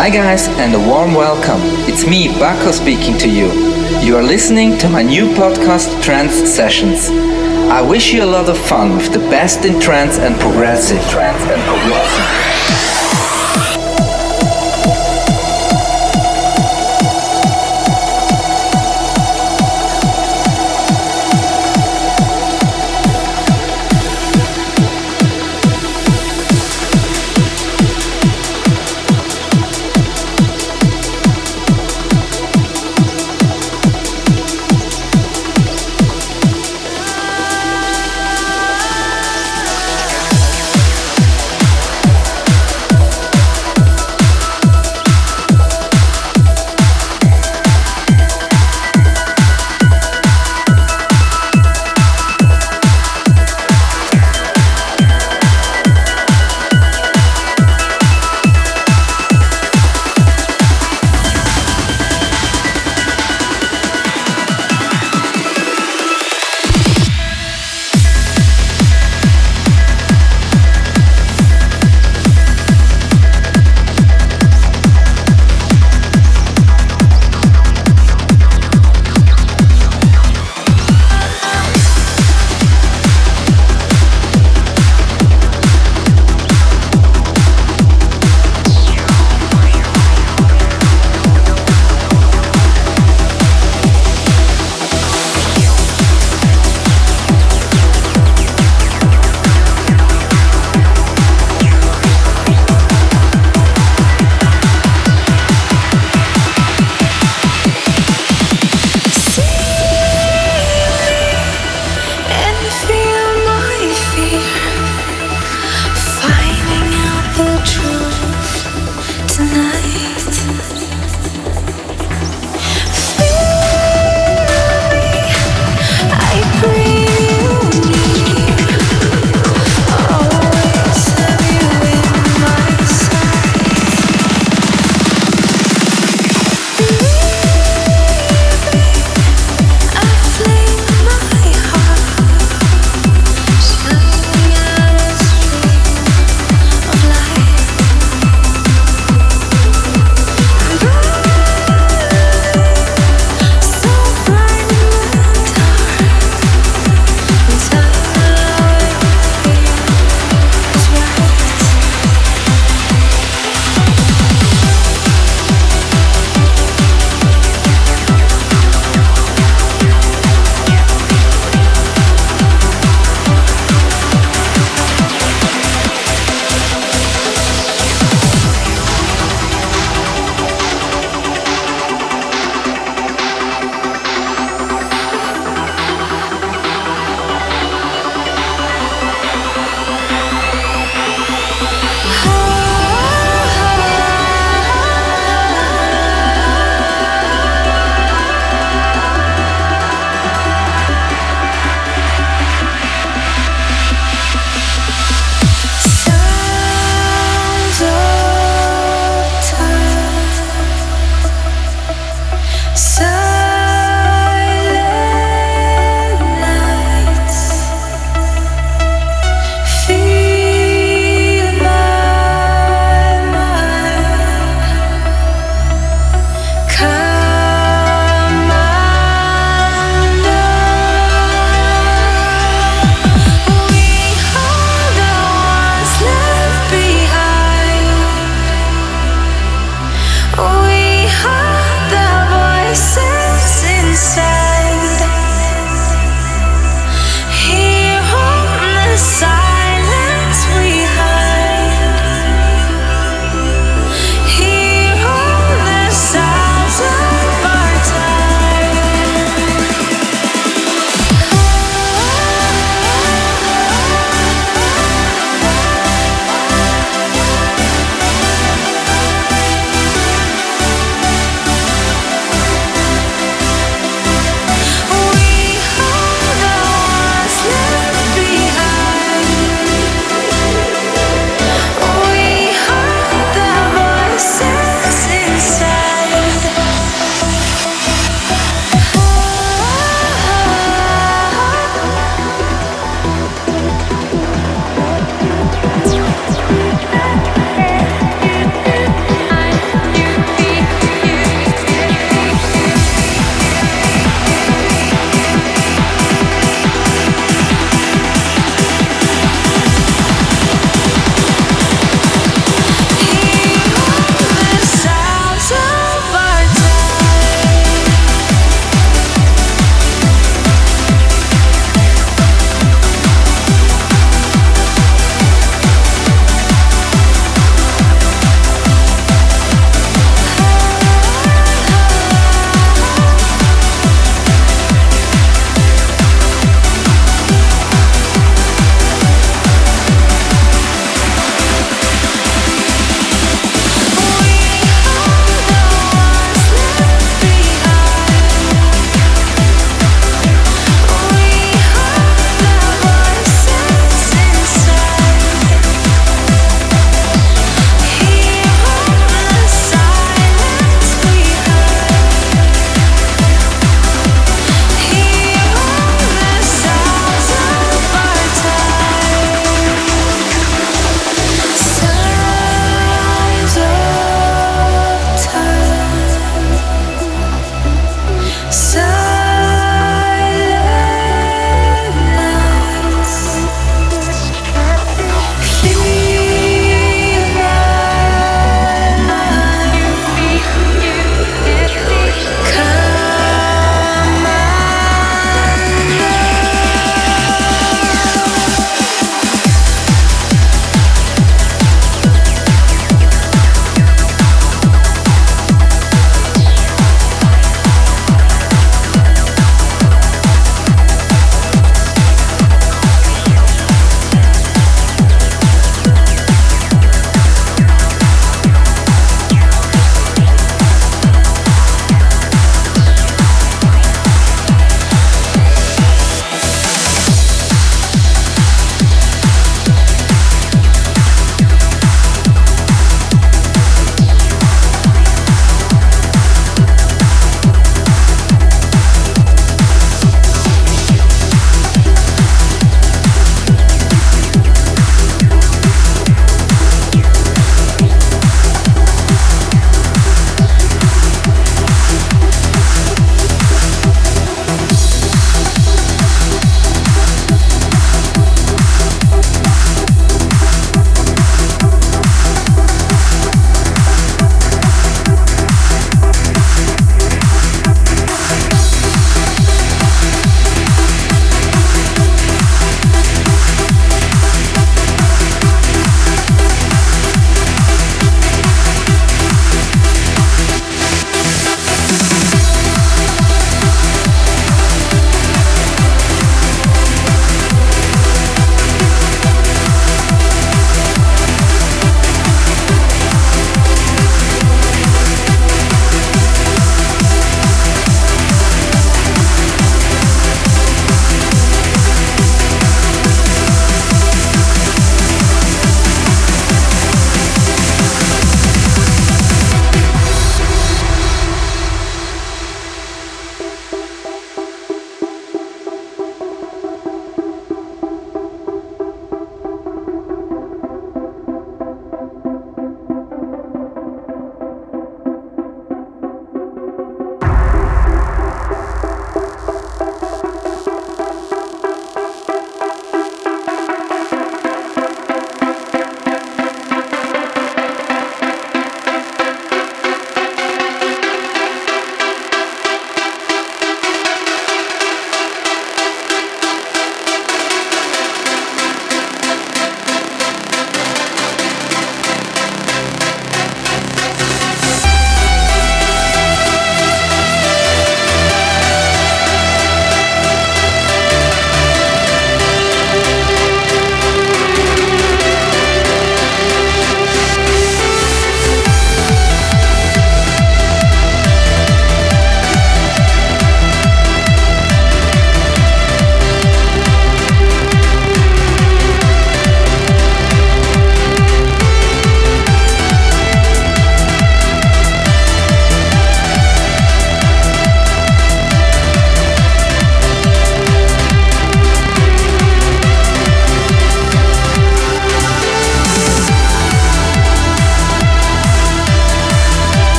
Hi guys and a warm welcome. It's me, Baco speaking to you. You are listening to my new podcast Trance Sessions. I wish you a lot of fun with the best in trance and progressive. Trance and progressive.